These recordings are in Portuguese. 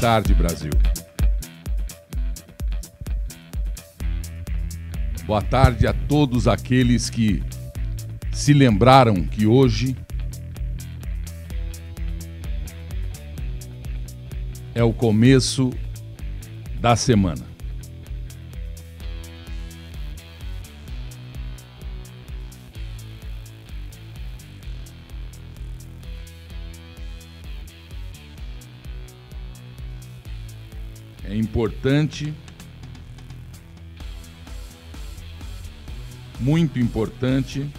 tarde, Brasil. Boa tarde a todos aqueles que se lembraram que hoje é o começo da semana. É importante, muito importante,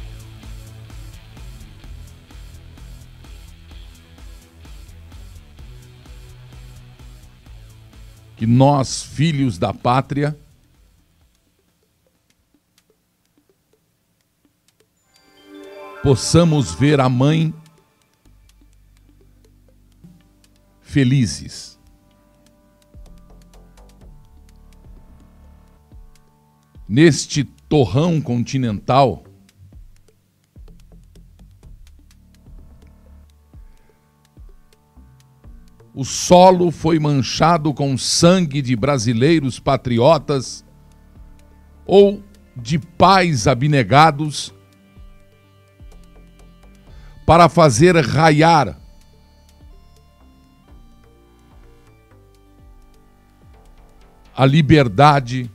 que nós, filhos da pátria, possamos ver a mãe felizes. Neste torrão continental, o solo foi manchado com sangue de brasileiros patriotas ou de pais abnegados para fazer raiar a liberdade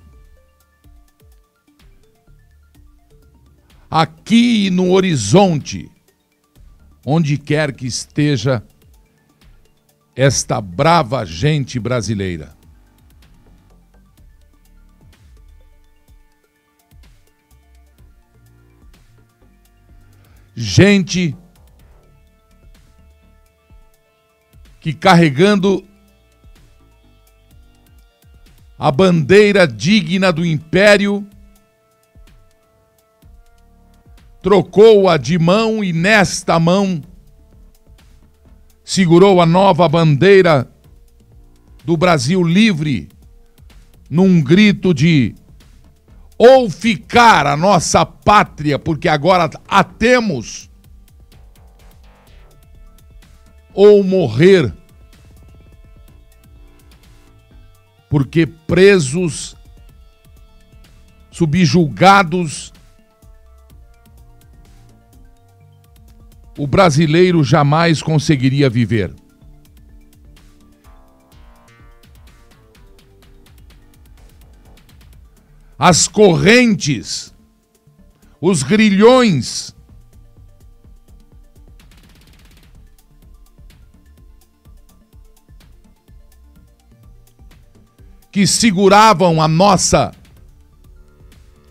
aqui no horizonte, onde quer que esteja esta brava gente brasileira. Gente que carregando a bandeira digna do império, trocou-a de mão e nesta mão segurou a nova bandeira do Brasil livre num grito de ou ficar a nossa pátria, porque agora a temos, ou morrer, porque presos, subjulgados, o brasileiro jamais conseguiria viver. As correntes, os grilhões, que seguravam a nossa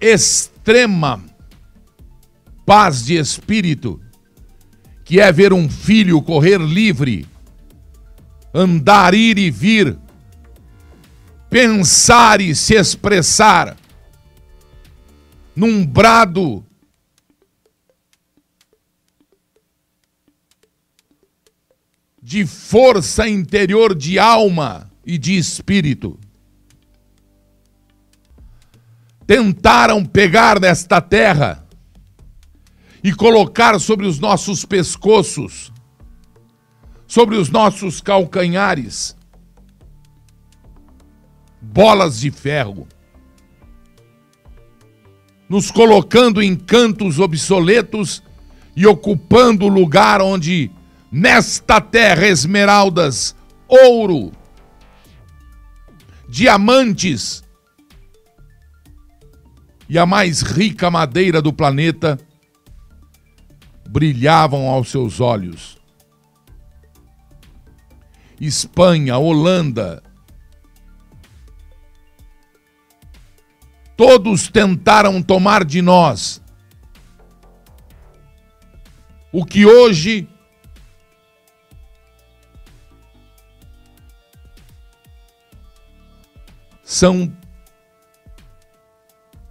extrema paz de espírito que é ver um filho correr livre, andar, ir e vir, pensar e se expressar, num brado de força interior de alma e de espírito. Tentaram pegar nesta terra e colocar sobre os nossos pescoços, sobre os nossos calcanhares, bolas de ferro, nos colocando em cantos obsoletos e ocupando o lugar onde, nesta terra, esmeraldas, ouro, diamantes e a mais rica madeira do planeta brilhavam aos seus olhos. Espanha, Holanda, todos tentaram tomar de nós o que hoje são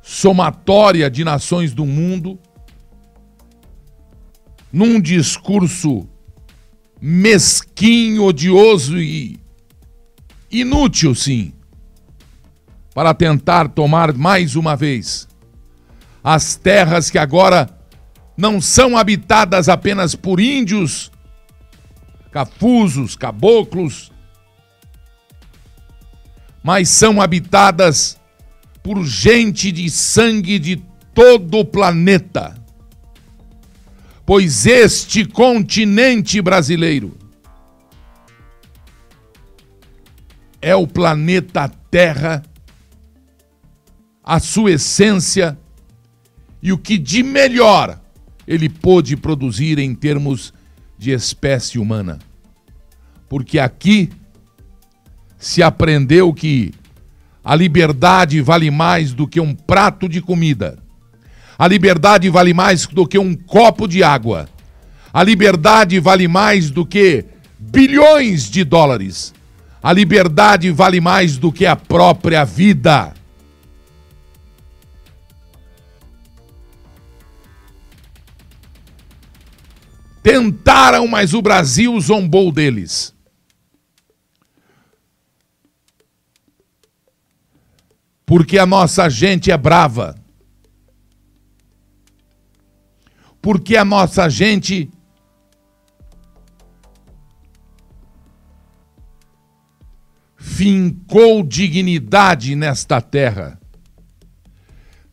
somatória de nações do mundo num discurso mesquinho, odioso e inútil, sim, para tentar tomar mais uma vez as terras que agora não são habitadas apenas por índios, cafusos, caboclos, mas são habitadas por gente de sangue de todo o planeta. Pois este continente brasileiro é o planeta Terra, a sua essência e o que de melhor ele pôde produzir em termos de espécie humana. Porque aqui se aprendeu que a liberdade vale mais do que um prato de comida. A liberdade vale mais do que um copo de água. A liberdade vale mais do que bilhões de dólares. A liberdade vale mais do que a própria vida. Tentaram, mas o Brasil zombou deles. Porque a nossa gente é brava. Porque a nossa gente fincou dignidade nesta terra.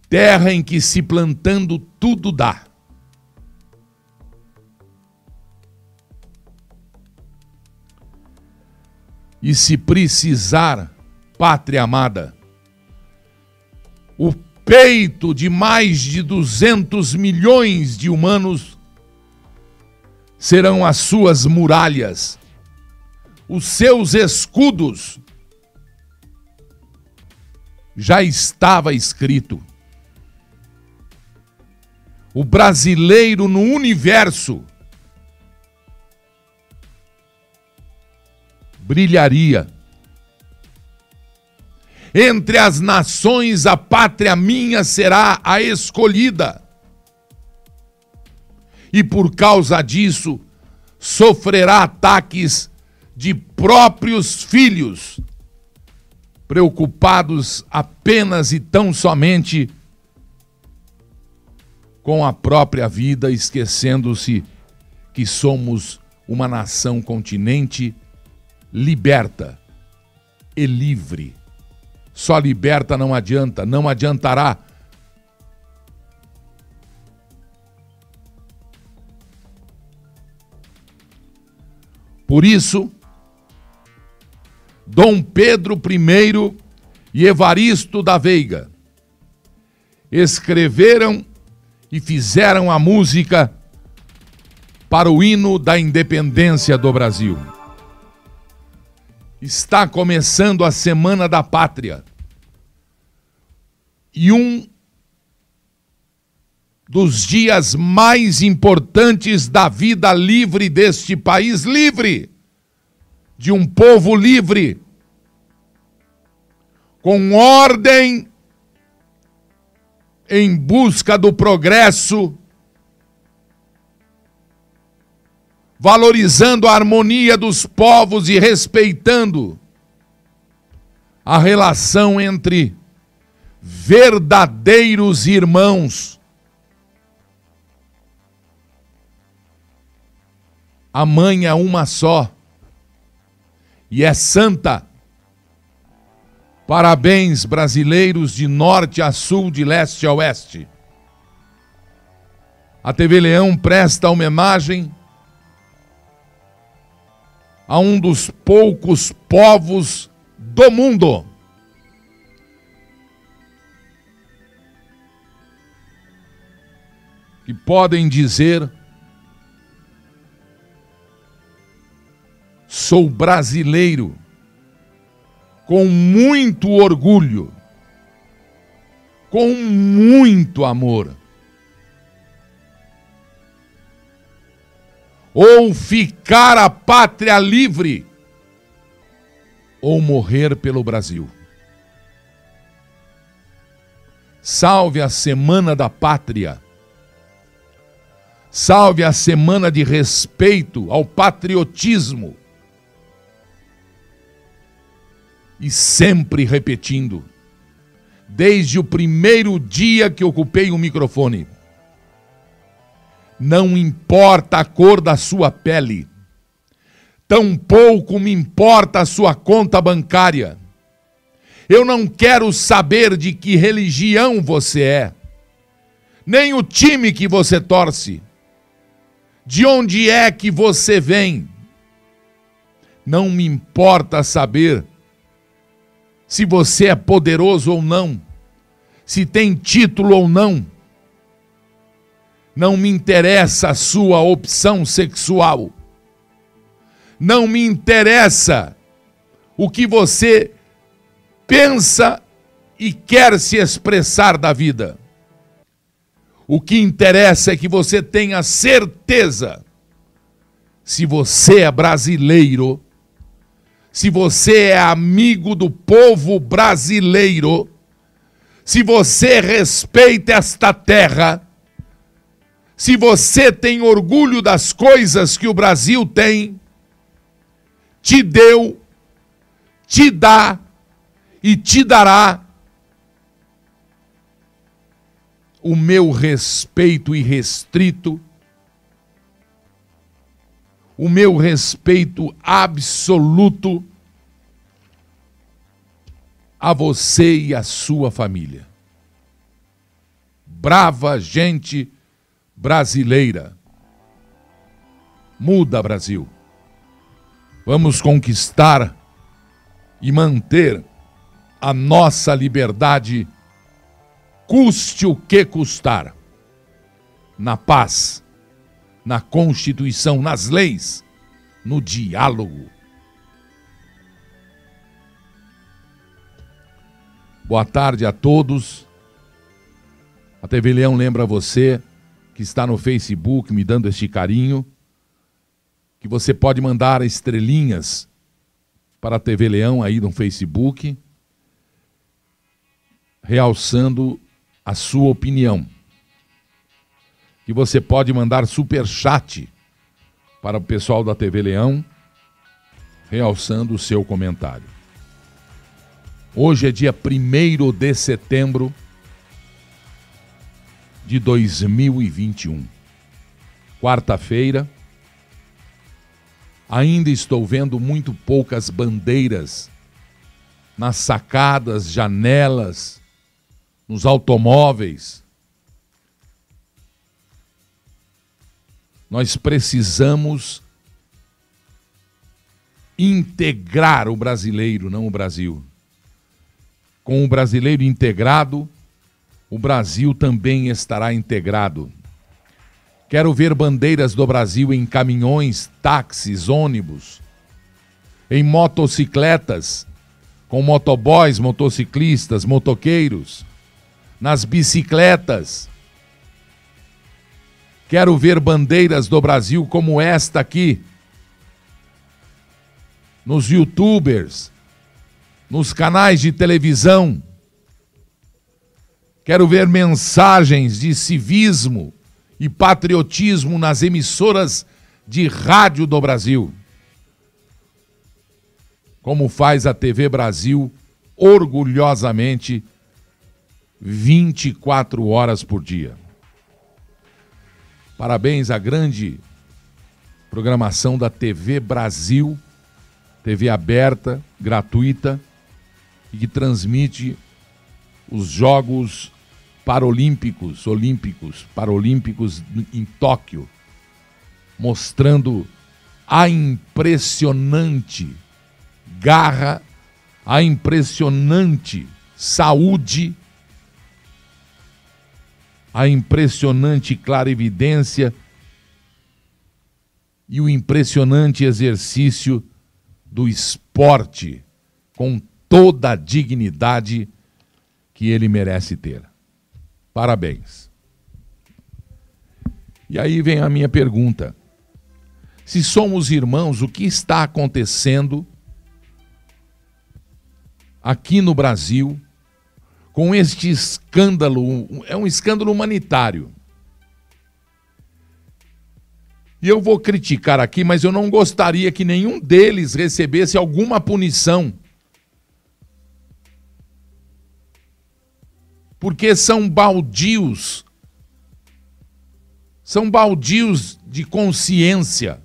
Terra em que se plantando tudo dá. E se precisar, pátria amada, o peito de mais de 200 milhões de humanos serão as suas muralhas, os seus escudos. Já estava escrito. O brasileiro no universo brilharia. Entre as nações, a pátria minha será a escolhida. E por causa disso, sofrerá ataques de próprios filhos, preocupados apenas e tão somente com a própria vida, esquecendo-se que somos uma nação continente liberta e livre. Só liberta não adianta, não adiantará. Por isso, Dom Pedro I e Evaristo da Veiga escreveram e fizeram a música para o hino da independência do Brasil. Está começando a Semana da Pátria. E um dos dias mais importantes da vida livre deste país livre, de um povo livre, com ordem em busca do progresso valorizando a harmonia dos povos e respeitando a relação entre verdadeiros irmãos. A mãe é uma só e é santa. Parabéns, brasileiros de norte a sul, de leste a oeste. A TV Leão presta homenagem a um dos poucos povos do mundo. Que podem dizer: sou brasileiro, com muito orgulho, com muito amor. Ou ficar a pátria livre, ou morrer pelo Brasil. Salve a Semana da Pátria. Salve a semana de respeito ao patriotismo. E sempre repetindo, desde o primeiro dia que ocupei o microfone não importa a cor da sua pele, tampouco me importa a sua conta bancária. Eu não quero saber de que religião você é, nem o time que você torce, de onde é que você vem. Não me importa saber se você é poderoso ou não, se tem título ou não. Não me interessa a sua opção sexual. Não me interessa o que você pensa e quer se expressar da vida. O que interessa é que você tenha certeza se você é brasileiro, se você é amigo do povo brasileiro, se você respeita esta terra, se você tem orgulho das coisas que o Brasil tem, te deu, te dá e te dará o meu respeito irrestrito, o meu respeito absoluto a você e a sua família. Brava gente brasileira. Muda, Brasil. Vamos conquistar e manter a nossa liberdade, custe o que custar. Na paz, na Constituição, nas leis, no diálogo. Boa tarde a todos. A TV Leão lembra você que está no Facebook me dando este carinho que você pode mandar estrelinhas para a TV Leão aí no Facebook, realçando a sua opinião. Que você pode mandar super chat para o pessoal da TV Leão, realçando o seu comentário. Hoje é dia 1 de setembro de 2021. Quarta-feira, Ainda estou vendo muito poucas bandeiras nas sacadas, janelas, nos automóveis. Nós precisamos integrar o brasileiro, não o Brasil. Com o brasileiro integrado, o Brasil também estará integrado. Quero ver bandeiras do Brasil em caminhões, táxis, ônibus, em motocicletas, com motoboys, motociclistas, motoqueiros, nas bicicletas. Quero ver bandeiras do Brasil como esta aqui, nos youtubers, nos canais de televisão. Quero ver mensagens de civismo e patriotismo nas emissoras de rádio do Brasil. Como faz a TV Brasil orgulhosamente 24 horas por dia. Parabéns à grande programação da TV Brasil, TV aberta, gratuita e que transmite os jogos paralímpicos, olímpicos, paralímpicos em Tóquio, mostrando a impressionante garra, a impressionante saúde, a impressionante clarividência e o impressionante exercício do esporte com toda a dignidade que ele merece ter. Parabéns. E aí vem a minha pergunta. Se somos irmãos, o que está acontecendo aqui no Brasil com este escândalo? É um escândalo humanitário. E eu vou criticar aqui, mas eu não gostaria que nenhum deles recebesse alguma punição porque são baldios. São baldios de consciência.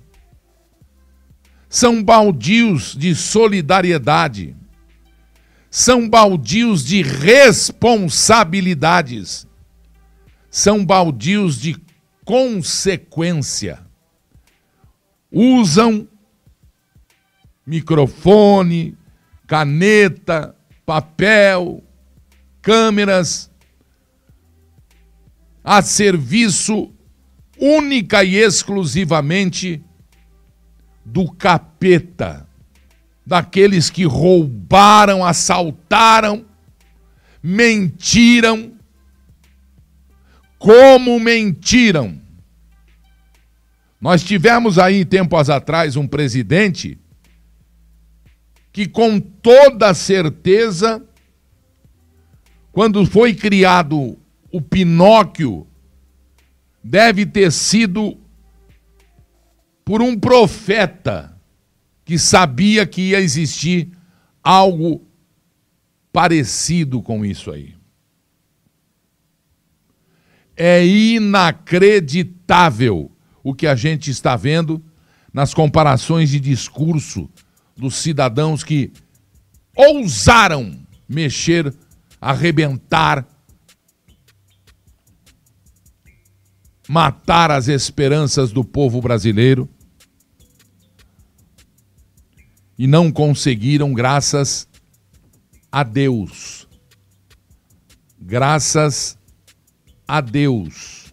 São baldios de solidariedade. são baldios de responsabilidades, são baldios de consequência. Usam microfone, caneta, papel, câmeras a serviço única e exclusivamente do capeta, daqueles que roubaram, assaltaram, mentiram. Como mentiram? Nós tivemos aí, tempos atrás, um presidente que, com toda certeza, quando foi criado o Pinóquio, deve ter sido por um profeta que sabia que ia existir algo parecido com isso aí. É inacreditável o que a gente está vendo nas comparações de discurso dos cidadãos que ousaram mexer, arrebentar, matar as esperanças do povo brasileiro e não conseguiram, graças a Deus. Graças a Deus.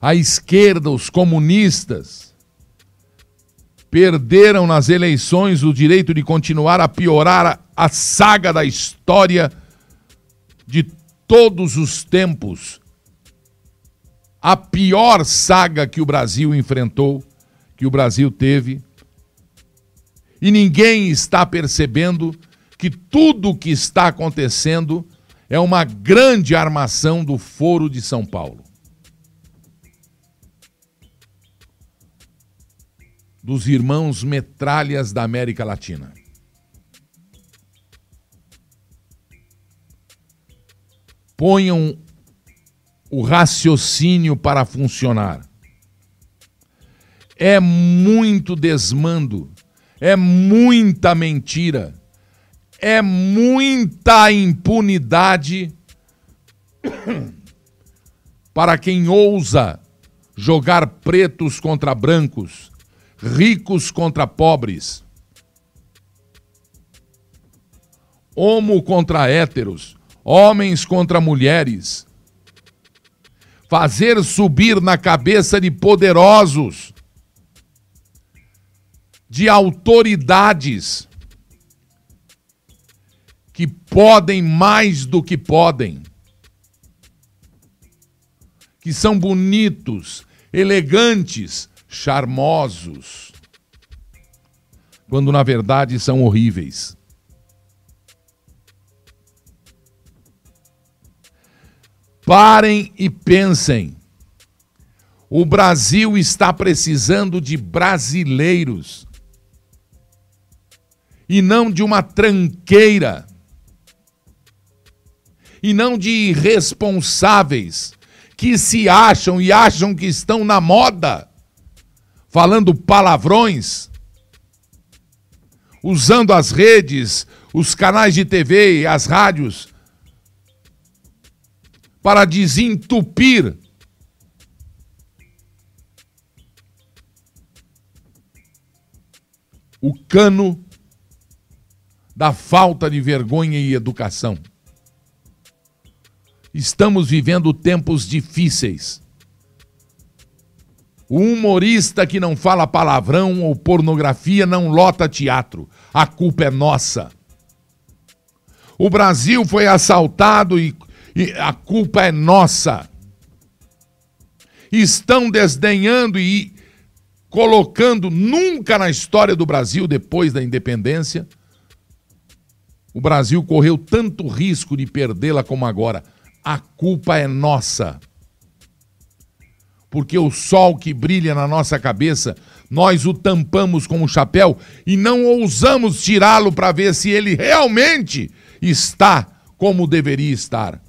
A esquerda, os comunistas, perderam nas eleições o direito de continuar a piorar a, saga da história de todos os tempos a pior saga que o Brasil enfrentou, que o Brasil teve. E ninguém está percebendo que tudo o que está acontecendo é uma grande armação do Foro de São Paulo. Dos irmãos metralhas da América Latina. Ponham o raciocínio para funcionar. É muito desmando, é muita mentira, é muita impunidade para quem ousa jogar pretos contra brancos, ricos contra pobres, homo contra héteros, homens contra mulheres fazer subir na cabeça de poderosos, de autoridades que podem mais do que podem, que são bonitos, elegantes, charmosos, quando na verdade são horríveis. Parem e pensem. O Brasil está precisando de brasileiros e não de uma tranqueira e não de irresponsáveis que se acham e acham que estão na moda, falando palavrões, usando as redes, os canais de TV e as rádios para desentupir o cano da falta de vergonha e educação. Estamos vivendo tempos difíceis. O humorista que não fala palavrão ou pornografia não lota teatro. A culpa é nossa. O Brasil foi assaltado e e a culpa é nossa. Estão desdenhando e colocando nunca na história do Brasil, depois da independência, o Brasil correu tanto risco de perdê-la como agora. A culpa é nossa. Porque o sol que brilha na nossa cabeça, nós o tampamos com um chapéu e não ousamos tirá-lo para ver se ele realmente está como deveria estar.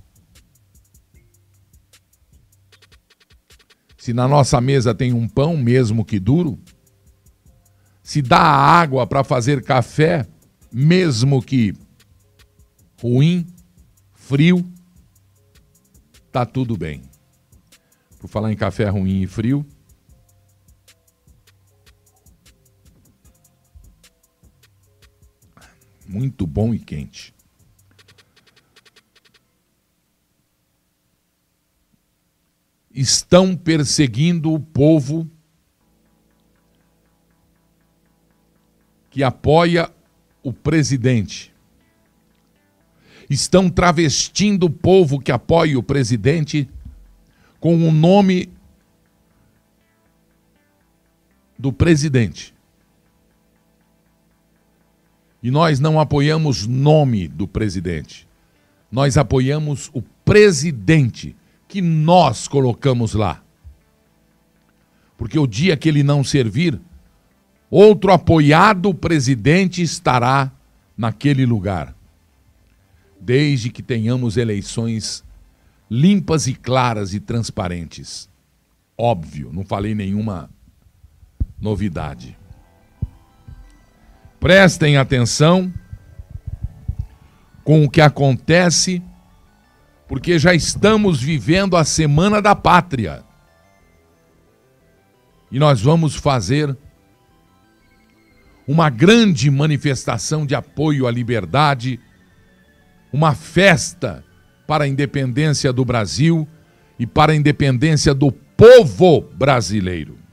Se na nossa mesa tem um pão, mesmo que duro, se dá água para fazer café, mesmo que ruim, frio, tá tudo bem. Por falar em café ruim e frio, muito bom e quente. Estão perseguindo o povo que apoia o presidente. Estão travestindo o povo que apoia o presidente com o nome do presidente. E nós não apoiamos nome do presidente. Nós apoiamos o presidente que nós colocamos lá. Porque o dia que ele não servir, outro apoiado presidente estará naquele lugar. Desde que tenhamos eleições limpas e claras e transparentes. Óbvio, não falei nenhuma novidade. Prestem atenção com o que acontece, porque já estamos vivendo a Semana da Pátria. E nós vamos fazer uma grande manifestação de apoio à liberdade, uma festa para a independência do Brasil e para a independência do povo brasileiro.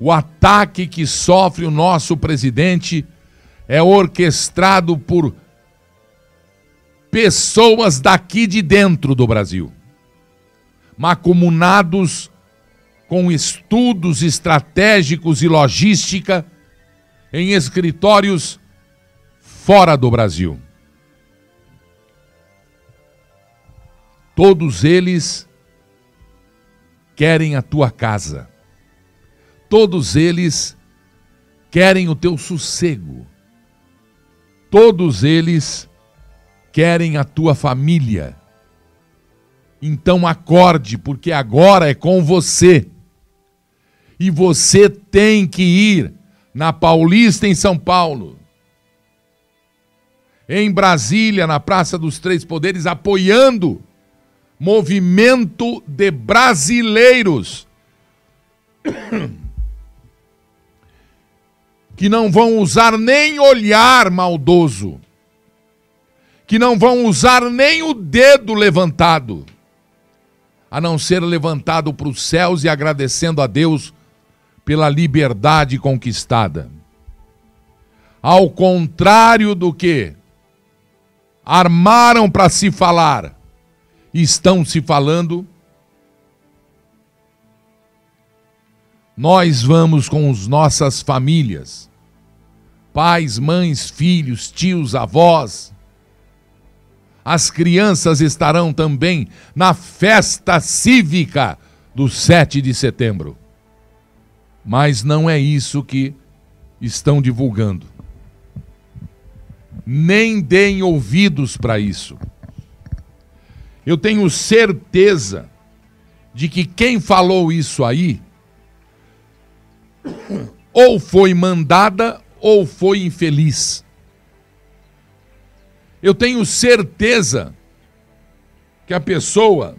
O ataque que sofre o nosso presidente é orquestrado por pessoas daqui de dentro do Brasil, macumunados com estudos estratégicos e logística em escritórios fora do Brasil. Todos eles querem a tua casa Todos eles querem o teu sossego. Todos eles querem a tua família. Então acorde, porque agora é com você. E você tem que ir na Paulista, em São Paulo, em Brasília, na Praça dos Três Poderes, apoiando movimento de brasileiros que não vão usar nem olhar maldoso, que não vão usar nem o dedo levantado, a não ser levantado para os céus e agradecendo a Deus pela liberdade conquistada. Ao contrário do que armaram para se falar, estão se falando nós vamos com as nossas famílias, pais, mães, filhos, tios, avós. As crianças estarão também na festa cívica do 7 de setembro. Mas não é isso que estão divulgando. Nem deem ouvidos para isso. Eu tenho certeza de que quem falou isso aí ou foi mandada ou foi infeliz. Eu tenho certeza que a pessoa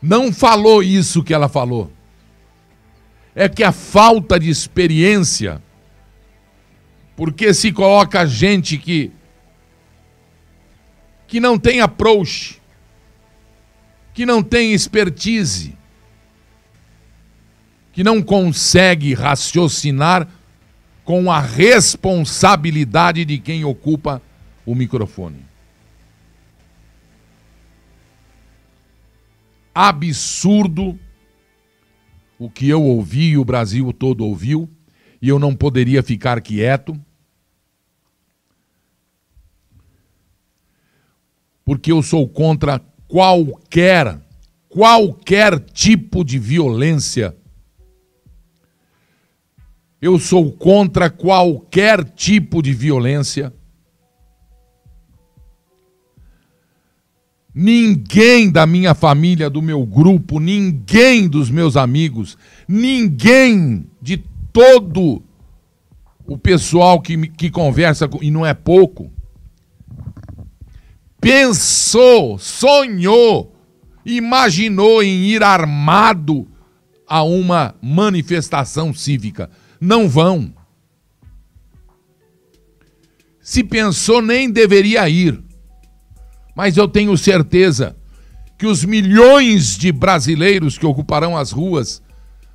não falou isso que ela falou. É que a falta de experiência, porque se coloca gente que que não tem approach, que não tem expertise, que não consegue raciocinar com a responsabilidade de quem ocupa o microfone. Absurdo o que eu ouvi e o Brasil todo ouviu, e eu não poderia ficar quieto. Porque eu sou contra qualquer, qualquer tipo de violência eu sou contra qualquer tipo de violência. Ninguém da minha família, do meu grupo, ninguém dos meus amigos, ninguém de todo o pessoal que, que conversa, e não é pouco, pensou, sonhou, imaginou em ir armado a uma manifestação cívica. Não vão. Se pensou, nem deveria ir. Mas eu tenho certeza que os milhões de brasileiros que ocuparão as ruas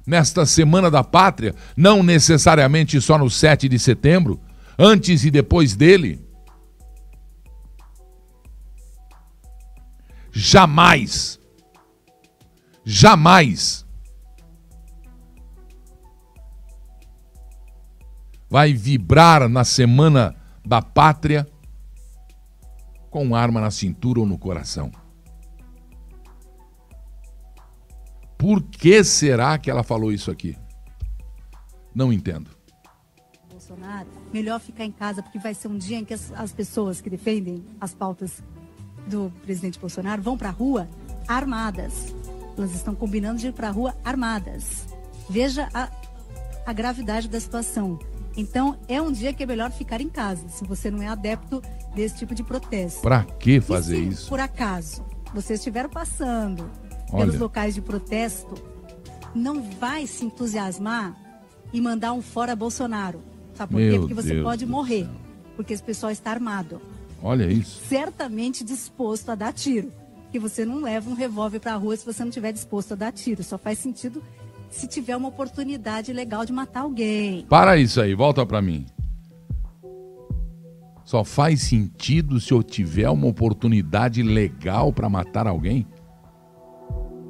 nesta Semana da Pátria, não necessariamente só no 7 de setembro, antes e depois dele, jamais, jamais vai vibrar na Semana da Pátria com arma na cintura ou no coração. Por que será que ela falou isso aqui? Não entendo. Bolsonaro, melhor ficar em casa, porque vai ser um dia em que as, as pessoas que defendem as pautas do presidente Bolsonaro vão para a rua armadas. Elas estão combinando de ir para a rua armadas. Veja a, a gravidade da situação. Então, é um dia que é melhor ficar em casa, se você não é adepto desse tipo de protesto. Para que fazer se, isso? Por acaso, vocês estiveram passando Olha. pelos locais de protesto, não vai se entusiasmar e mandar um fora Bolsonaro. Sabe por Meu quê? Porque você Deus pode morrer, porque esse pessoal está armado. Olha isso. Certamente disposto a dar tiro. Que você não leva um revólver para a rua se você não estiver disposto a dar tiro. Só faz sentido se tiver uma oportunidade legal de matar alguém. Para isso aí, volta para mim. Só faz sentido se eu tiver uma oportunidade legal para matar alguém?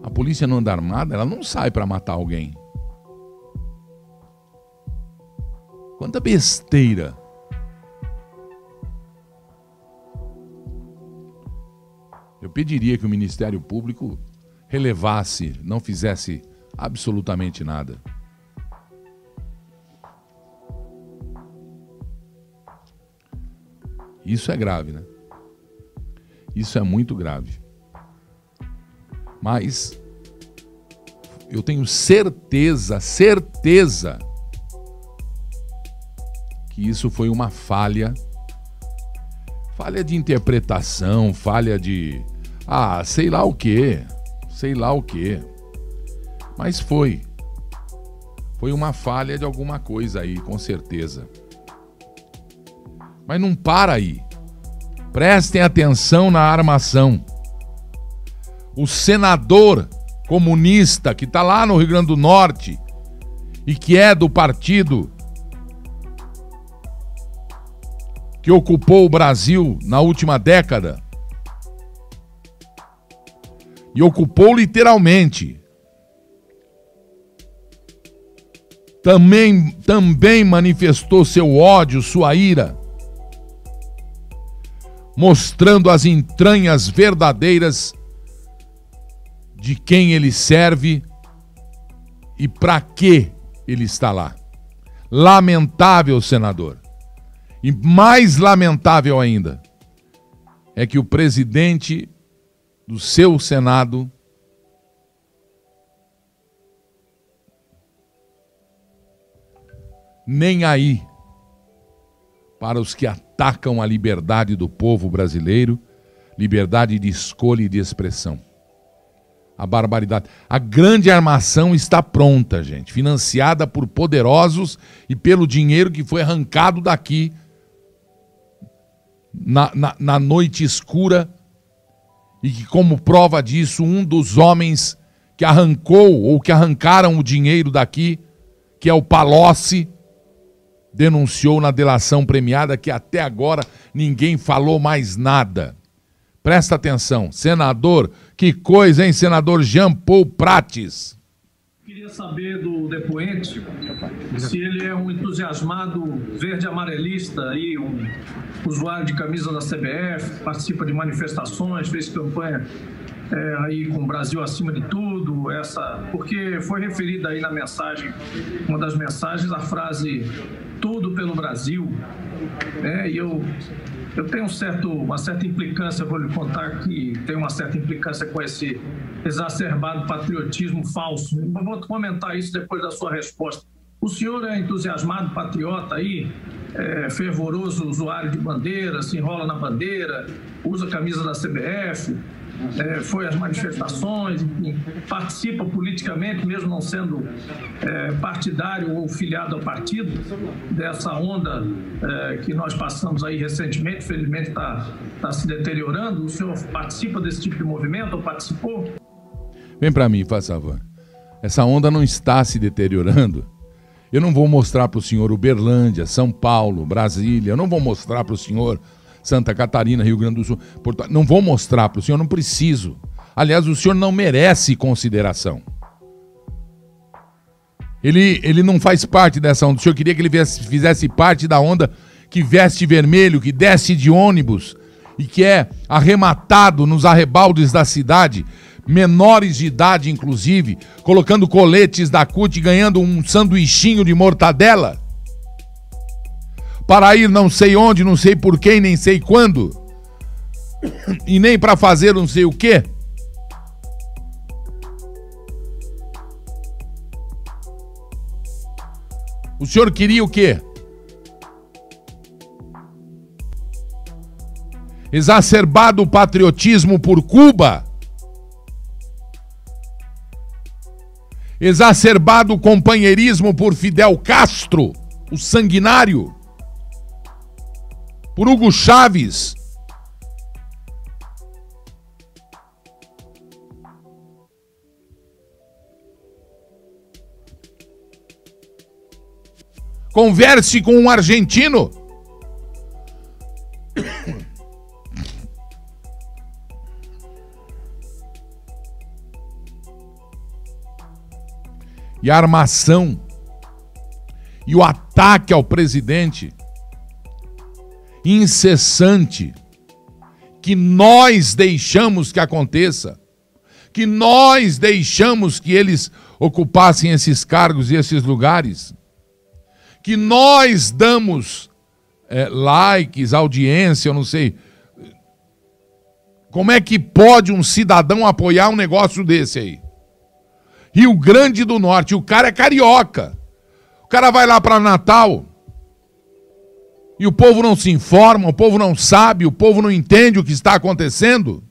A polícia não anda armada, ela não sai para matar alguém. Quanta besteira. Eu pediria que o Ministério Público relevasse, não fizesse absolutamente nada. Isso é grave, né? Isso é muito grave. Mas eu tenho certeza, certeza que isso foi uma falha. Falha de interpretação, falha de ah, sei lá o que, sei lá o que. Mas foi. Foi uma falha de alguma coisa aí, com certeza. Mas não para aí. Prestem atenção na armação. O senador comunista que está lá no Rio Grande do Norte e que é do partido que ocupou o Brasil na última década e ocupou literalmente também, também manifestou seu ódio, sua ira, mostrando as entranhas verdadeiras de quem ele serve e para que ele está lá. Lamentável, senador. E mais lamentável ainda é que o presidente do seu Senado nem aí para os que atacam a liberdade do povo brasileiro, liberdade de escolha e de expressão. A barbaridade. A grande armação está pronta, gente, financiada por poderosos e pelo dinheiro que foi arrancado daqui na, na, na noite escura e que, como prova disso, um dos homens que arrancou ou que arrancaram o dinheiro daqui, que é o Palocci, denunciou na delação premiada que até agora ninguém falou mais nada. Presta atenção, senador, que coisa, hein, senador Jean Paul Prates? Queria saber do depoente se ele é um entusiasmado verde-amarelista, aí, um usuário de camisa da CBF, participa de manifestações, fez campanha é, aí com o Brasil acima de tudo, essa, porque foi referida aí na mensagem, uma das mensagens, a frase tudo pelo Brasil. né? E eu, eu tenho um certo, uma certa implicância, vou lhe contar que tem uma certa implicância com esse exacerbado patriotismo falso. Eu vou comentar isso depois da sua resposta. O senhor é entusiasmado patriota aí, é, fervoroso usuário de bandeira, se enrola na bandeira, usa a camisa da CBF, é, foi às manifestações, participa politicamente, mesmo não sendo é, partidário ou filiado ao partido, dessa onda é, que nós passamos aí recentemente, felizmente está tá se deteriorando. O senhor participa desse tipo de movimento ou participou? Vem para mim, faz favor. Essa onda não está se deteriorando. Eu não vou mostrar para o senhor Uberlândia, São Paulo, Brasília, eu não vou mostrar para o senhor Santa Catarina, Rio Grande do Sul, Porto... não vou mostrar para o senhor, não preciso. Aliás, o senhor não merece consideração. Ele, ele não faz parte dessa onda. O senhor queria que ele viesse, fizesse parte da onda que veste vermelho, que desce de ônibus e que é arrematado nos arrebaldes da cidade, menores de idade inclusive, colocando coletes da CUT e ganhando um sanduichinho de mortadela? Para ir não sei onde, não sei por quem, nem sei quando, e nem para fazer não sei o quê. O senhor queria o quê? Exacerbado o patriotismo por Cuba? Exacerbado o companheirismo por Fidel Castro, o sanguinário? Por Hugo Chaves. Converse com um argentino. E a armação e o ataque ao presidente incessante que nós deixamos que aconteça, que nós deixamos que eles ocupassem esses cargos e esses lugares, que nós damos é, likes, audiência, eu não sei. Como é que pode um cidadão apoiar um negócio desse aí? Rio Grande do Norte, o cara é carioca. O cara vai lá para Natal, e o povo não se informa, o povo não sabe, o povo não entende o que está acontecendo.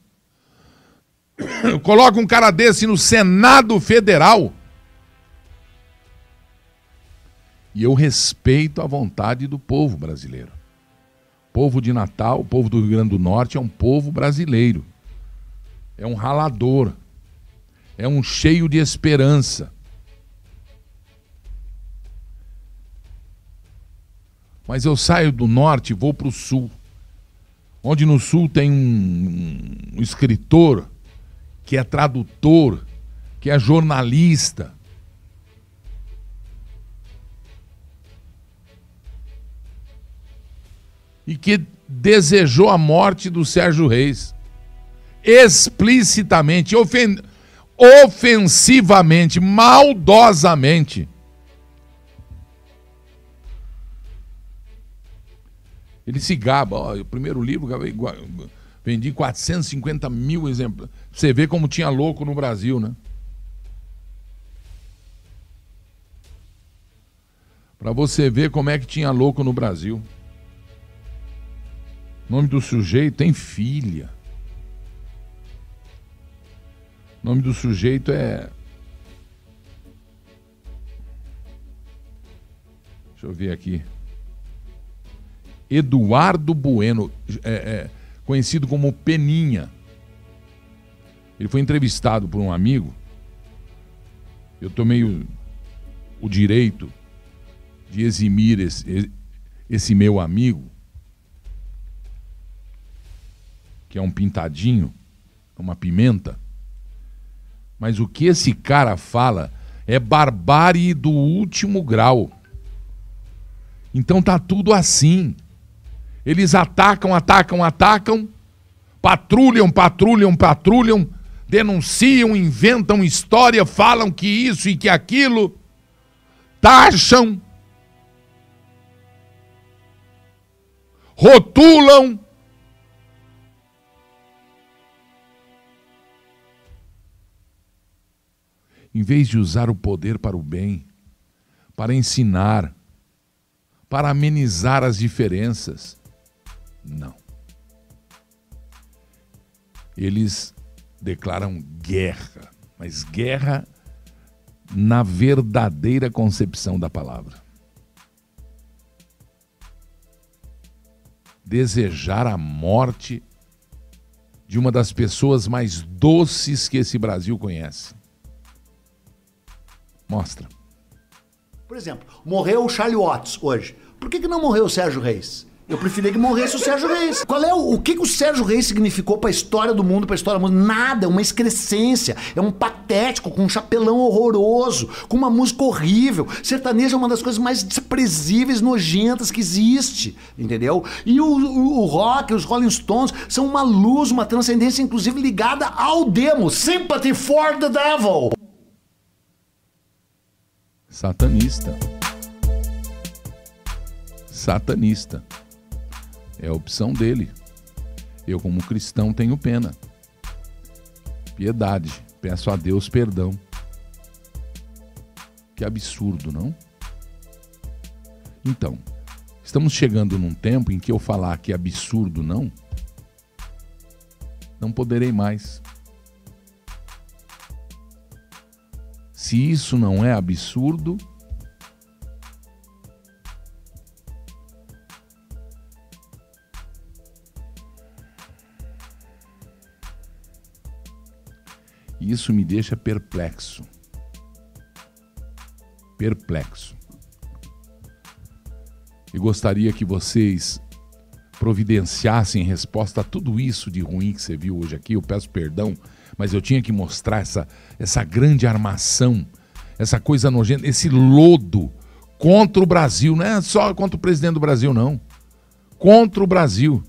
Coloca um cara desse no Senado Federal. E eu respeito a vontade do povo brasileiro. Povo de Natal, povo do Rio Grande do Norte é um povo brasileiro. É um ralador. É um cheio de esperança. Mas eu saio do norte e vou para o sul. Onde no sul tem um, um escritor que é tradutor, que é jornalista. E que desejou a morte do Sérgio Reis. Explicitamente, ofen ofensivamente, maldosamente. Ele se gaba, ó, o primeiro livro vendi 450 mil exemplos. Você vê como tinha louco no Brasil, né? Para você ver como é que tinha louco no Brasil. O nome do sujeito tem filha. O nome do sujeito é. Deixa eu ver aqui. Eduardo Bueno, é, é, conhecido como Peninha. Ele foi entrevistado por um amigo. Eu tomei o, o direito de eximir esse, esse meu amigo, que é um pintadinho, uma pimenta. Mas o que esse cara fala é barbárie do último grau. Então tá tudo assim. Eles atacam, atacam, atacam, patrulham, patrulham, patrulham, denunciam, inventam história, falam que isso e que aquilo, taxam. rotulam, em vez de usar o poder para o bem, para ensinar, para amenizar as diferenças. Não. Eles declaram guerra, mas guerra na verdadeira concepção da palavra. Desejar a morte de uma das pessoas mais doces que esse Brasil conhece. Mostra. Por exemplo, morreu o Charlie Watts hoje. Por que, que não morreu o Sérgio Reis? Eu preferia que morresse o Sérgio Reis. Qual é o, o que, que o Sérgio Reis significou para a história do mundo, para a história do mundo? Nada, uma excrescência. É um patético, com um chapelão horroroso, com uma música horrível. Sertanejo é uma das coisas mais desprezíveis, nojentas que existe, entendeu? E o, o, o rock, os Rolling Stones, são uma luz, uma transcendência, inclusive ligada ao demo. Sympathy for the Devil satanista. Satanista. É a opção dele. Eu, como cristão, tenho pena. Piedade. Peço a Deus perdão. Que absurdo, não? Então, estamos chegando num tempo em que eu falar que é absurdo, não, não poderei mais. Se isso não é absurdo, isso me deixa perplexo. Perplexo. E gostaria que vocês providenciassem resposta a tudo isso de ruim que você viu hoje aqui. Eu peço perdão mas eu tinha que mostrar essa, essa grande armação, essa coisa nojenta, esse lodo contra o Brasil. Não é só contra o presidente do Brasil, não. Contra o Brasil.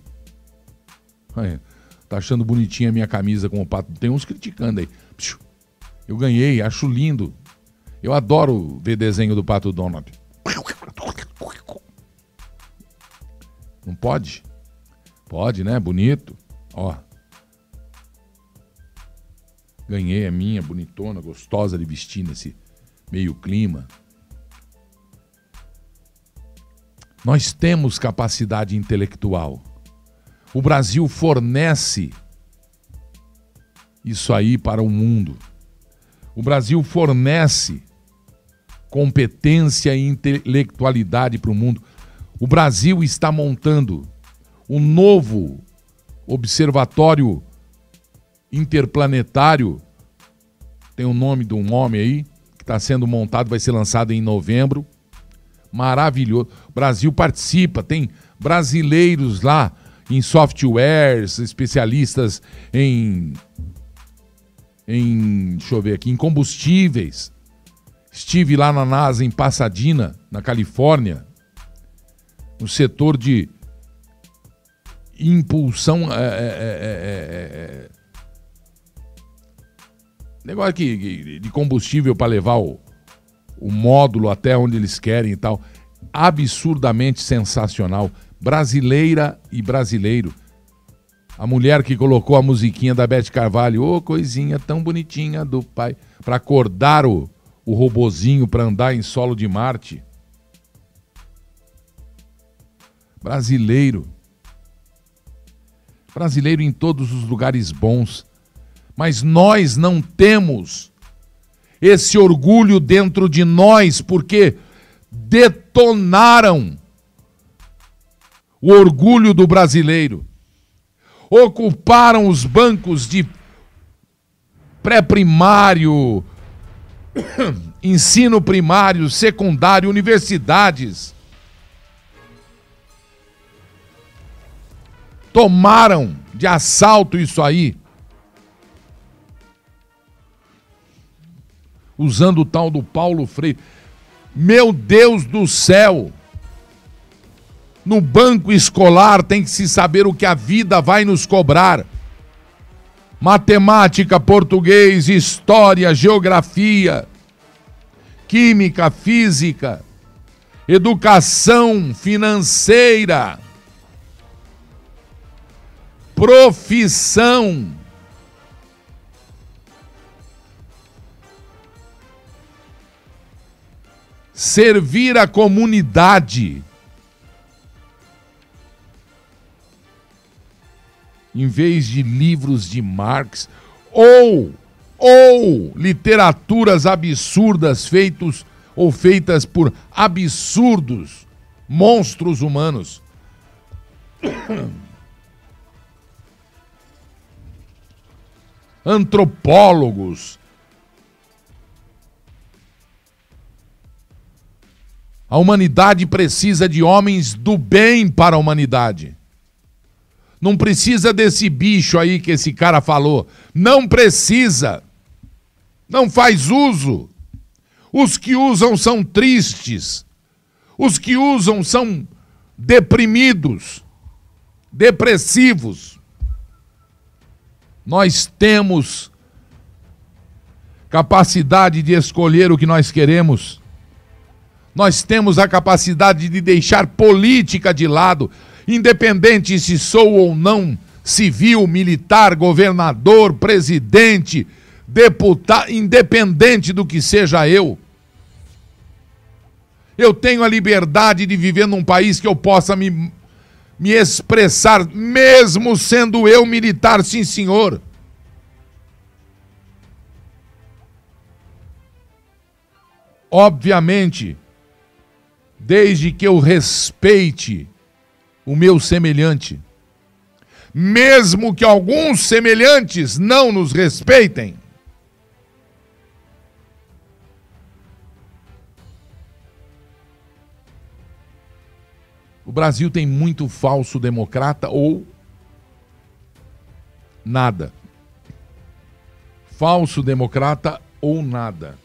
Aí, tá achando bonitinha a minha camisa com o pato? Tem uns criticando aí. Eu ganhei, acho lindo. Eu adoro ver desenho do pato Donald. Não pode? Pode, né? Bonito. Ó. Ganhei a minha, bonitona, gostosa de vestir nesse meio clima. Nós temos capacidade intelectual. O Brasil fornece isso aí para o mundo. O Brasil fornece competência e intelectualidade para o mundo. O Brasil está montando um novo observatório interplanetário, tem o nome de um homem aí, que está sendo montado, vai ser lançado em novembro. Maravilhoso. O Brasil participa, tem brasileiros lá em softwares, especialistas em em, deixa eu ver aqui, em combustíveis. Estive lá na NASA em Pasadena, na Califórnia, no setor de impulsão é, é, é, Negócio aqui de combustível para levar o, o módulo até onde eles querem e tal. Absurdamente sensacional. Brasileira e brasileiro. A mulher que colocou a musiquinha da Beth Carvalho, ô oh, coisinha tão bonitinha do pai, para acordar o, o robozinho para andar em solo de Marte. Brasileiro. Brasileiro em todos os lugares bons. Mas nós não temos esse orgulho dentro de nós, porque detonaram o orgulho do brasileiro. Ocuparam os bancos de pré-primário, ensino primário, secundário, universidades. Tomaram de assalto isso aí. usando o tal do Paulo Freire. Meu Deus do céu! No banco escolar tem que se saber o que a vida vai nos cobrar. Matemática, português, história, geografia, química, física, educação financeira, profissão. Servir a comunidade. Em vez de livros de Marx ou ou literaturas absurdas feitos ou feitas por absurdos monstros humanos. Antropólogos. A humanidade precisa de homens do bem para a humanidade. Não precisa desse bicho aí que esse cara falou. Não precisa. Não faz uso. Os que usam são tristes. Os que usam são deprimidos, depressivos. Nós temos capacidade de escolher o que nós queremos. Nós temos a capacidade de deixar política de lado, independente se sou ou não civil, militar, governador, presidente, deputado, independente do que seja eu. Eu tenho a liberdade de viver num país que eu possa me, me expressar, mesmo sendo eu militar, sim, senhor. Obviamente, desde que eu respeite o meu semelhante, mesmo que alguns semelhantes não nos respeitem, O Brasil tem muito falso democrata ou nada. Falso democrata ou nada.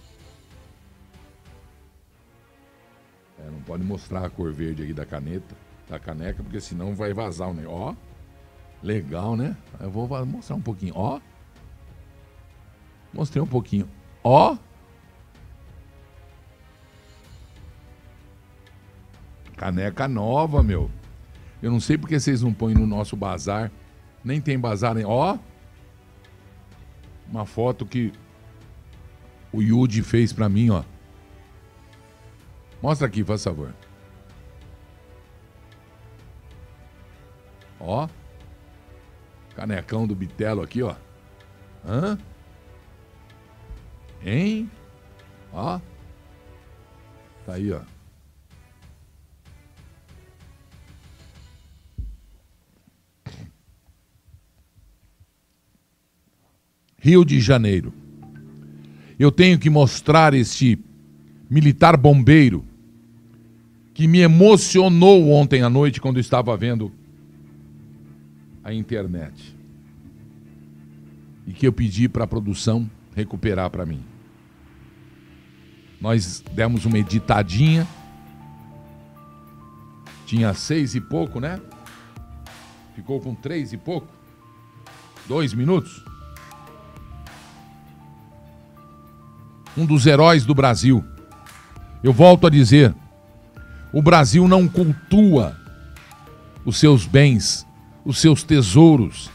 É, não pode mostrar a cor verde aqui da caneta, da caneca, porque senão vai vazar o negócio. Ó, legal, né? Eu vou mostrar um pouquinho. Ó, mostrei um pouquinho. Ó, Caneca nova, meu. Eu não sei porque vocês não põem no nosso bazar. Nem tem bazar, nem. Ó! Uma foto que o Yudi fez pra mim, ó. Mostra aqui, faz favor. Ó. Canecão do Bitelo aqui, ó. Hã? Hein? Ó. Tá aí, ó. Rio de Janeiro. Eu tenho que mostrar este militar bombeiro que me emocionou ontem à noite quando estava vendo a internet. E que eu pedi para a produção recuperar para mim. Nós demos uma editadinha. Tinha seis e pouco, né? Ficou com três e pouco. Dois minutos. um dos heróis do Brasil. Eu volto a dizer: o Brasil não cultua os seus bens, os seus tesouros,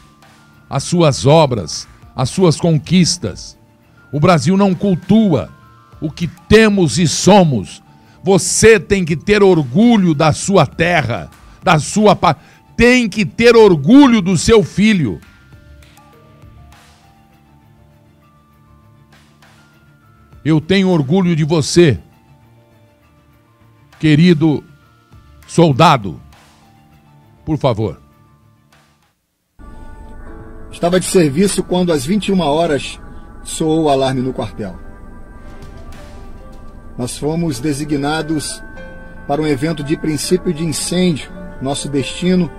as suas obras, as suas conquistas. O Brasil não cultua o que temos e somos. Você tem que ter orgulho da sua terra, da sua tem que ter orgulho do seu filho. Eu tenho orgulho de você, querido soldado. Por favor. Estava de serviço quando às 21 horas soou o alarme no quartel. Nós fomos designados para um evento de princípio de incêndio. Nosso destino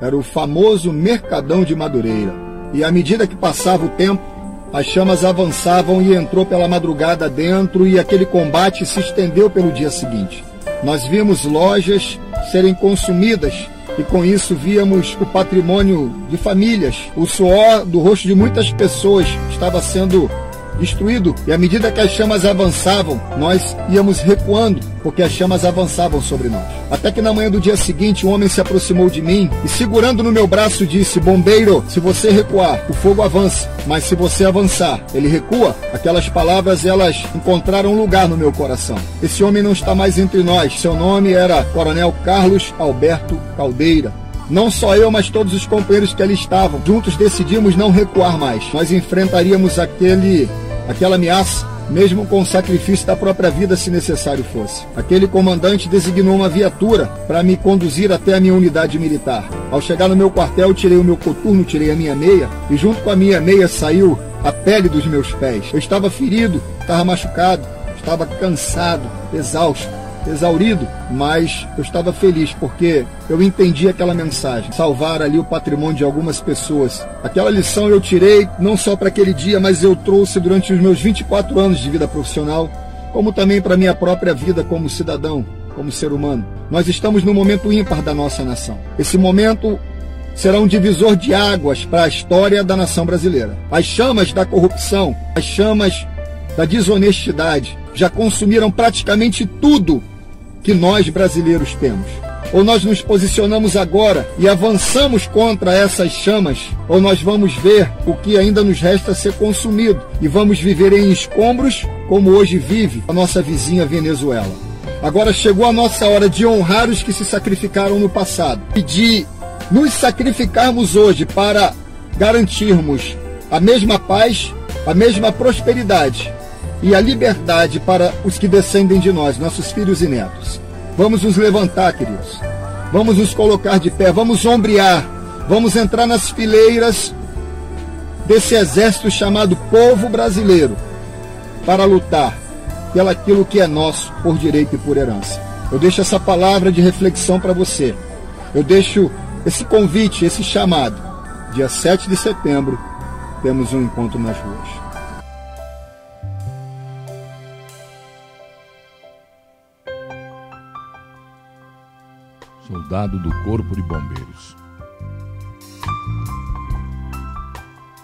era o famoso Mercadão de Madureira. E à medida que passava o tempo, as chamas avançavam e entrou pela madrugada dentro e aquele combate se estendeu pelo dia seguinte. Nós vimos lojas serem consumidas e com isso víamos o patrimônio de famílias. O suor do rosto de muitas pessoas estava sendo destruído, e à medida que as chamas avançavam, nós íamos recuando, porque as chamas avançavam sobre nós. Até que na manhã do dia seguinte, um homem se aproximou de mim e, segurando no meu braço, disse: Bombeiro, se você recuar, o fogo avança, mas se você avançar, ele recua. Aquelas palavras elas encontraram lugar no meu coração. Esse homem não está mais entre nós. Seu nome era Coronel Carlos Alberto Caldeira. Não só eu, mas todos os companheiros que ali estavam. Juntos decidimos não recuar mais. Nós enfrentaríamos aquele, aquela ameaça, mesmo com o sacrifício da própria vida, se necessário fosse. Aquele comandante designou uma viatura para me conduzir até a minha unidade militar. Ao chegar no meu quartel, tirei o meu coturno, tirei a minha meia, e junto com a minha meia saiu a pele dos meus pés. Eu estava ferido, estava machucado, estava cansado, exausto exaurido, mas eu estava feliz porque eu entendi aquela mensagem, salvar ali o patrimônio de algumas pessoas. Aquela lição eu tirei não só para aquele dia, mas eu trouxe durante os meus 24 anos de vida profissional, como também para minha própria vida como cidadão, como ser humano. Nós estamos no momento ímpar da nossa nação. Esse momento será um divisor de águas para a história da nação brasileira. As chamas da corrupção, as chamas da desonestidade já consumiram praticamente tudo que nós brasileiros temos. Ou nós nos posicionamos agora e avançamos contra essas chamas, ou nós vamos ver o que ainda nos resta ser consumido e vamos viver em escombros como hoje vive a nossa vizinha Venezuela. Agora chegou a nossa hora de honrar os que se sacrificaram no passado e de nos sacrificarmos hoje para garantirmos a mesma paz, a mesma prosperidade e a liberdade para os que descendem de nós, nossos filhos e netos. Vamos nos levantar, queridos. Vamos nos colocar de pé, vamos ombrear, vamos entrar nas fileiras desse exército chamado povo brasileiro para lutar pelaquilo que é nosso por direito e por herança. Eu deixo essa palavra de reflexão para você. Eu deixo esse convite, esse chamado. Dia 7 de setembro, temos um encontro nas ruas. Soldado do Corpo de Bombeiros.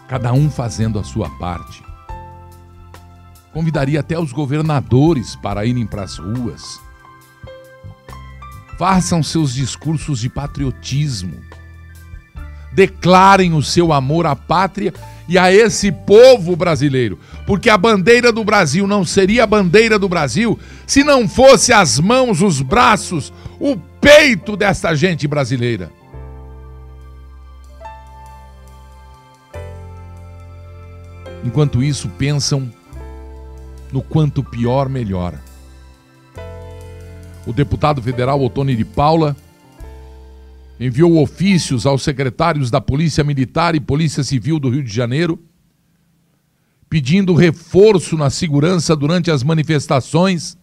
Cada um fazendo a sua parte. Convidaria até os governadores para irem para as ruas. Façam seus discursos de patriotismo. Declarem o seu amor à pátria e a esse povo brasileiro, porque a bandeira do Brasil não seria a bandeira do Brasil se não fosse as mãos, os braços, o peito desta gente brasileira. Enquanto isso, pensam no quanto pior, melhor. O deputado federal Otônio de Paula enviou ofícios aos secretários da Polícia Militar e Polícia Civil do Rio de Janeiro, pedindo reforço na segurança durante as manifestações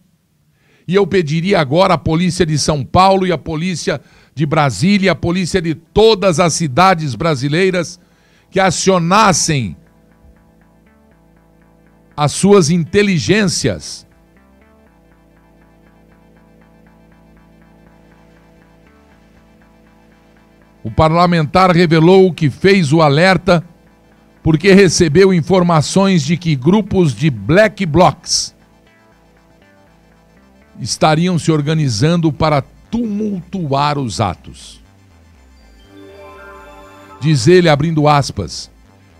e eu pediria agora à Polícia de São Paulo e à Polícia de Brasília, a Polícia de todas as cidades brasileiras que acionassem as suas inteligências. O parlamentar revelou que fez o alerta porque recebeu informações de que grupos de black blocs estariam se organizando para tumultuar os atos. Diz ele, abrindo aspas,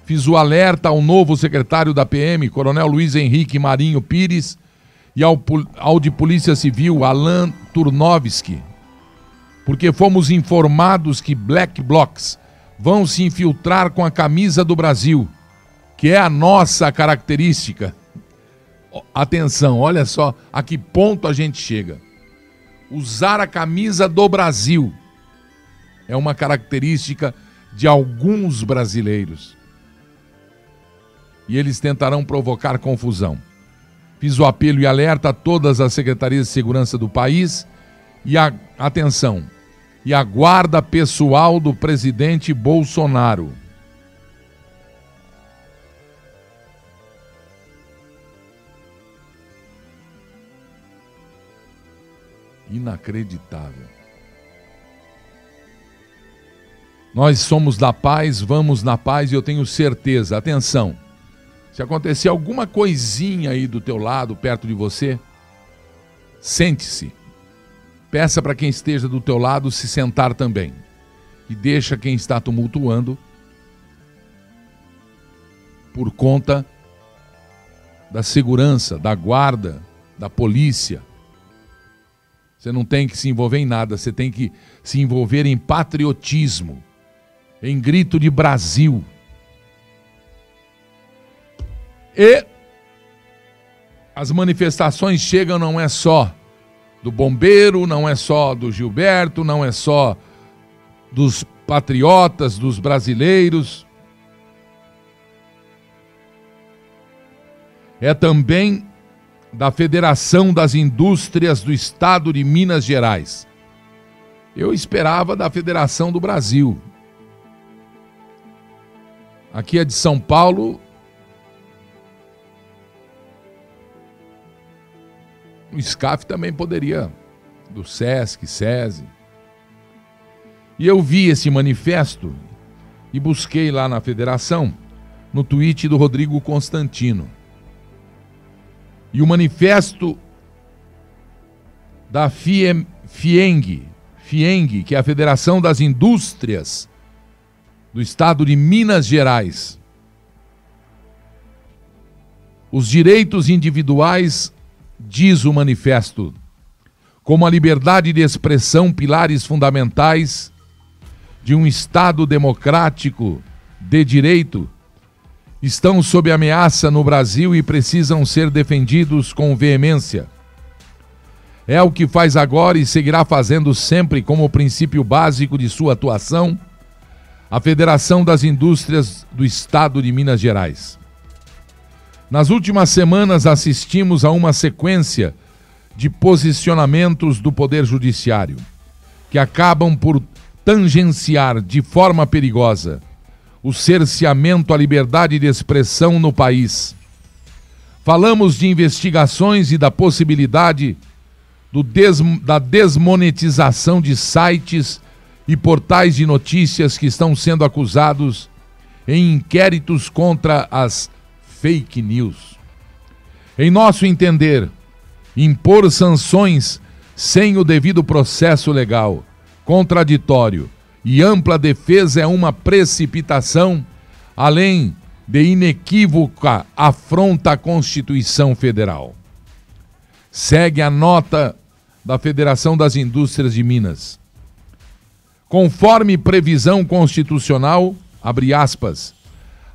fiz o alerta ao novo secretário da PM, Coronel Luiz Henrique Marinho Pires, e ao, ao de Polícia Civil, Alan Turnovski, porque fomos informados que Black Blocs vão se infiltrar com a camisa do Brasil, que é a nossa característica Atenção, olha só a que ponto a gente chega. Usar a camisa do Brasil é uma característica de alguns brasileiros. E eles tentarão provocar confusão. Fiz o apelo e alerta a todas as secretarias de segurança do país e a, atenção, e a guarda pessoal do presidente Bolsonaro inacreditável. Nós somos da paz, vamos na paz e eu tenho certeza, atenção, Se acontecer alguma coisinha aí do teu lado, perto de você, sente-se. Peça para quem esteja do teu lado se sentar também. E deixa quem está tumultuando por conta da segurança, da guarda, da polícia. Você não tem que se envolver em nada, você tem que se envolver em patriotismo, em grito de Brasil. E as manifestações chegam não é só do bombeiro, não é só do Gilberto, não é só dos patriotas, dos brasileiros. É também da Federação das Indústrias do Estado de Minas Gerais. Eu esperava da Federação do Brasil. Aqui é de São Paulo, O SCAF também poderia, do SESC, SESI. E eu vi esse manifesto e busquei lá na federação, no tweet do Rodrigo Constantino. E o manifesto da FIENG, FIENG, que é a Federação das Indústrias do Estado de Minas Gerais. Os direitos individuais diz o manifesto, como a liberdade de expressão pilares fundamentais de um Estado democrático de direito, estão sob ameaça no Brasil e precisam ser defendidos com veemência. É o que faz agora e seguirá fazendo sempre como princípio básico de sua atuação a Federação das Indústrias do Estado de Minas Gerais. Nas últimas semanas assistimos a uma sequência de posicionamentos do Poder Judiciário que acabam por tangenciar de forma perigosa o cerceamento à liberdade de expressão no país. Falamos de investigações e da possibilidade des da desmonetização de sites e portais de notícias que estão sendo acusados em inquéritos contra as fake news. Em nosso entender, impor sanções sem o devido processo legal, contraditório e ampla defesa é uma precipitação, além de inequívoca afronta à Constituição Federal. Segue a nota da Federação das Indústrias de Minas. Conforme previsão constitucional, abre aspas,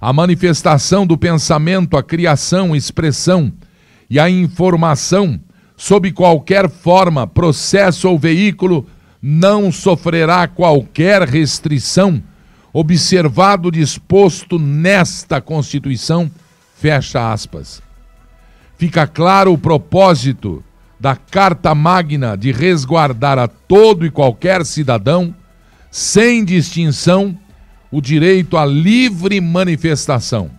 a manifestação do pensamento, a criação, expressão e a informação, sob qualquer forma, processo ou veículo, não sofrerá qualquer restrição, observado disposto nesta Constituição. Fecha aspas. Fica claro o propósito da Carta Magna de resguardar a todo e qualquer cidadão, sem distinção, o direito à livre manifestação.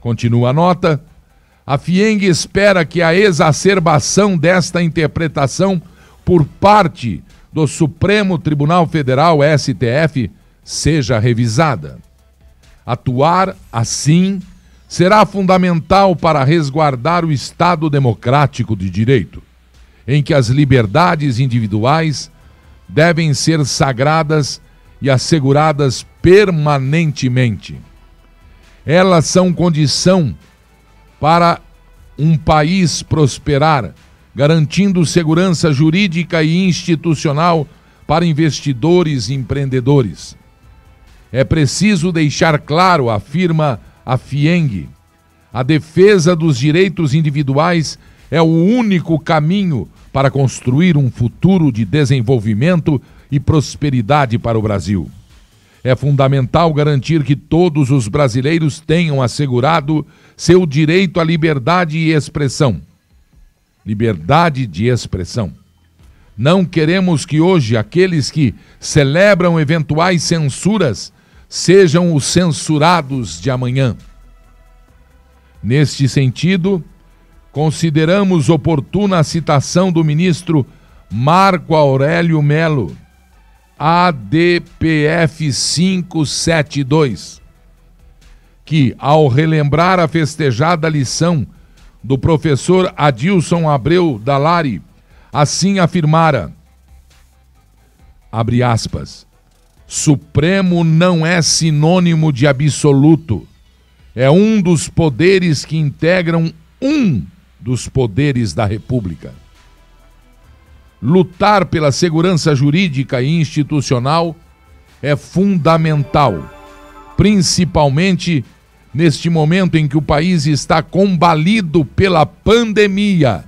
Continua a nota. A FIENG espera que a exacerbação desta interpretação por parte do Supremo Tribunal Federal, STF, seja revisada. Atuar assim será fundamental para resguardar o Estado democrático de direito, em que as liberdades individuais devem ser sagradas e asseguradas permanentemente. Elas são condição para um país prosperar, garantindo segurança jurídica e institucional para investidores e empreendedores. É preciso deixar claro, afirma a FIENG, a defesa dos direitos individuais é o único caminho para construir um futuro de desenvolvimento e prosperidade para o Brasil. É fundamental garantir que todos os brasileiros tenham assegurado seu direito à liberdade e expressão. Liberdade de expressão. Não queremos que hoje aqueles que celebram eventuais censuras sejam os censurados de amanhã. Neste sentido, consideramos oportuna a citação do ministro Marco Aurélio Melo, ADPF 572, que, ao relembrar a festejada lição do professor Adilson Abreu Dalari, assim afirmara: abre aspas. Supremo não é sinônimo de absoluto. É um dos poderes que integram um dos poderes da República. Lutar pela segurança jurídica e institucional é fundamental, principalmente neste momento em que o país está combalido pela pandemia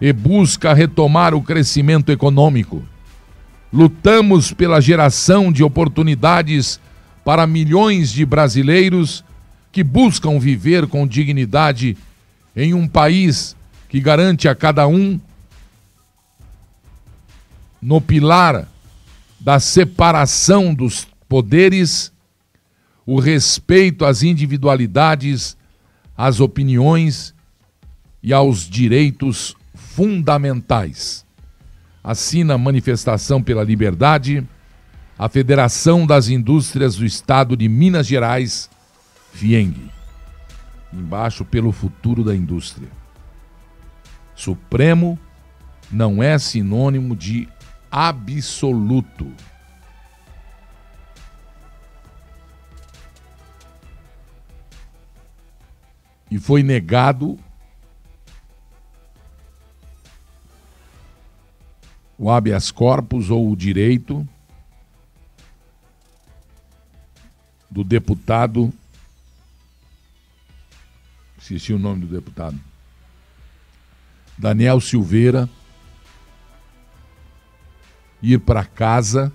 e busca retomar o crescimento econômico. Lutamos pela geração de oportunidades para milhões de brasileiros que buscam viver com dignidade em um país que garante a cada um, no pilar da separação dos poderes, o respeito às individualidades, às opiniões e aos direitos fundamentais. Assina Manifestação pela Liberdade, a Federação das Indústrias do Estado de Minas Gerais, FIENG. Embaixo, pelo futuro da indústria. Supremo não é sinônimo de absoluto. E foi negado o habeas corpus ou o direito do deputado. Esqueci o nome do deputado. Daniel Silveira ir para casa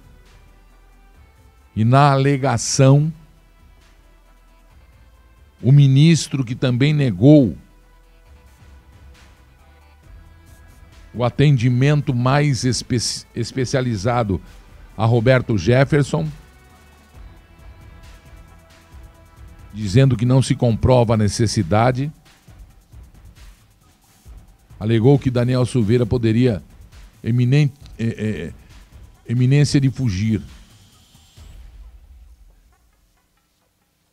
e, na alegação, o ministro que também negou o atendimento mais espe especializado a Roberto Jefferson, dizendo que não se comprova a necessidade. Alegou que Daniel Silveira poderia é, é, eminência de fugir.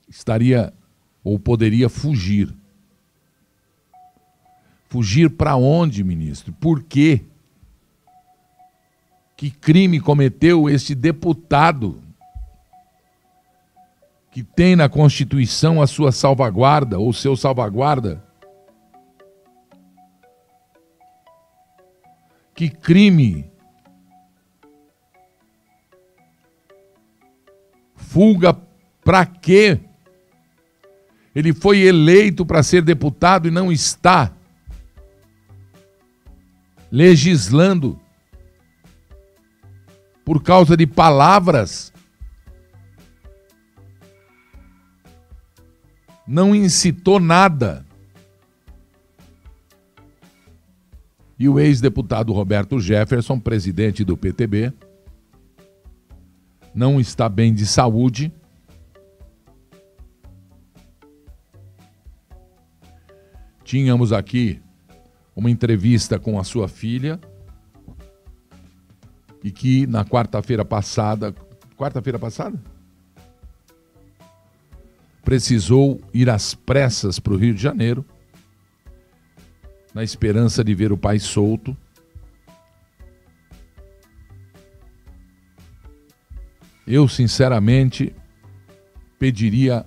Estaria ou poderia fugir. Fugir para onde, ministro? Por quê? Que crime cometeu este deputado que tem na Constituição a sua salvaguarda ou seu salvaguarda? Que crime Fuga para quê? Ele foi eleito para ser deputado e não está legislando por causa de palavras. Não incitou nada. E o ex-deputado Roberto Jefferson, presidente do PTB, não está bem de saúde. Tínhamos aqui uma entrevista com a sua filha e que na quarta-feira passada, quarta-feira passada, precisou ir às pressas para o Rio de Janeiro, na esperança de ver o pai solto. Eu sinceramente pediria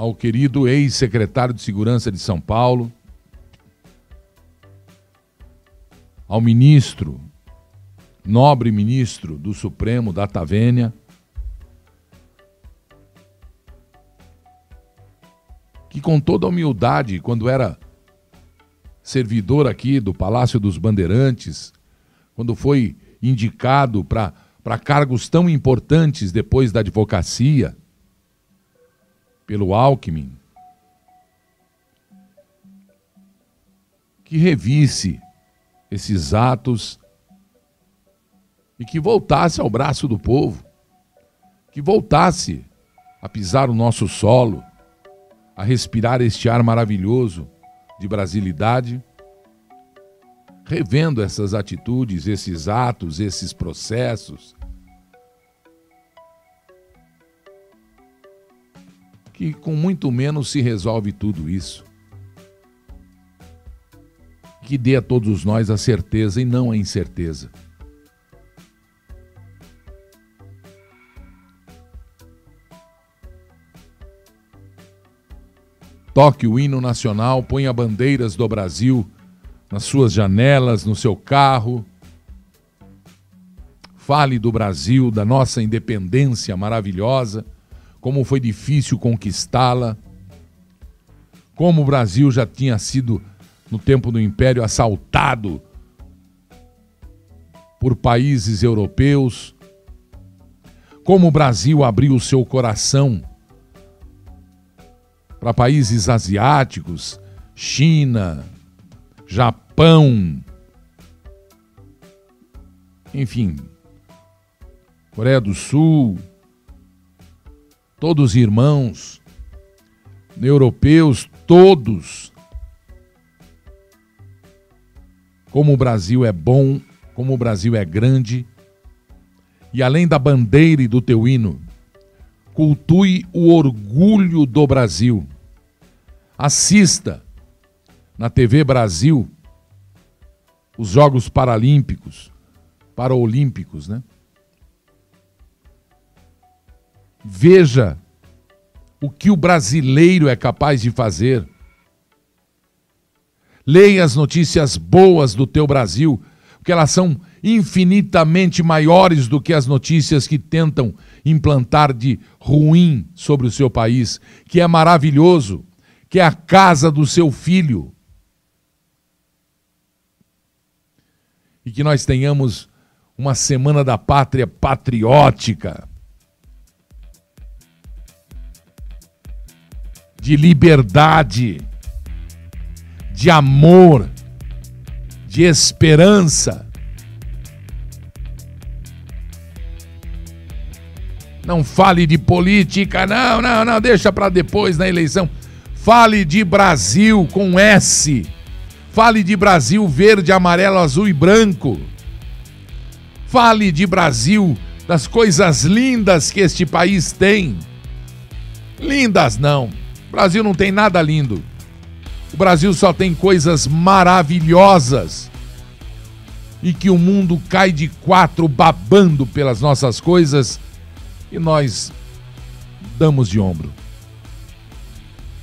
ao querido ex-secretário de Segurança de São Paulo, ao ministro, nobre ministro do Supremo, da Tavênia, que com toda humildade, quando era servidor aqui do Palácio dos Bandeirantes, quando foi indicado para cargos tão importantes depois da advocacia, pelo Alckmin, que revisse esses atos e que voltasse ao braço do povo, que voltasse a pisar o nosso solo, a respirar este ar maravilhoso de brasilidade revendo essas atitudes, esses atos, esses processos. Que com muito menos se resolve tudo isso. Que dê a todos nós a certeza e não a incerteza. Toque o hino nacional, ponha bandeiras do Brasil nas suas janelas, no seu carro. Fale do Brasil, da nossa independência maravilhosa, como foi difícil conquistá-la, como o Brasil já tinha sido, no tempo do Império, assaltado por países europeus, como o Brasil abriu o seu coração para países asiáticos, China, Japão, enfim, Coreia do Sul, todos irmãos, europeus, todos. Como o Brasil é bom, como o Brasil é grande. E além da bandeira e do teu hino, cultue o orgulho do Brasil. Assista na TV Brasil os Jogos Paralímpicos, Paraolímpicos, né? Veja o que o brasileiro é capaz de fazer. Leia as notícias boas do teu Brasil, porque elas são infinitamente maiores do que as notícias que tentam implantar de ruim sobre o seu país, que é maravilhoso, que é a casa do seu filho. E que nós tenhamos uma semana da pátria patriótica. De liberdade, de amor, de esperança Não fale de política, não, não, não, deixa para depois na eleição. Fale de Brasil com S. Fale de Brasil verde, amarelo, azul e branco. Fale de Brasil, das coisas lindas que este país tem. Lindas não. O Brasil não tem nada lindo. O Brasil só tem coisas maravilhosas. E que o mundo cai de quatro babando pelas nossas coisas e nós damos de ombro.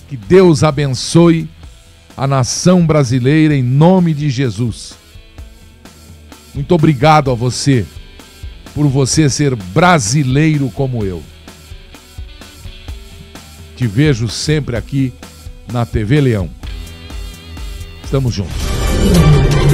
Que Deus abençoe a nação brasileira em nome de Jesus. Muito obrigado a você por você ser brasileiro como eu. Te vejo sempre aqui na TV Leão. Estamos juntos.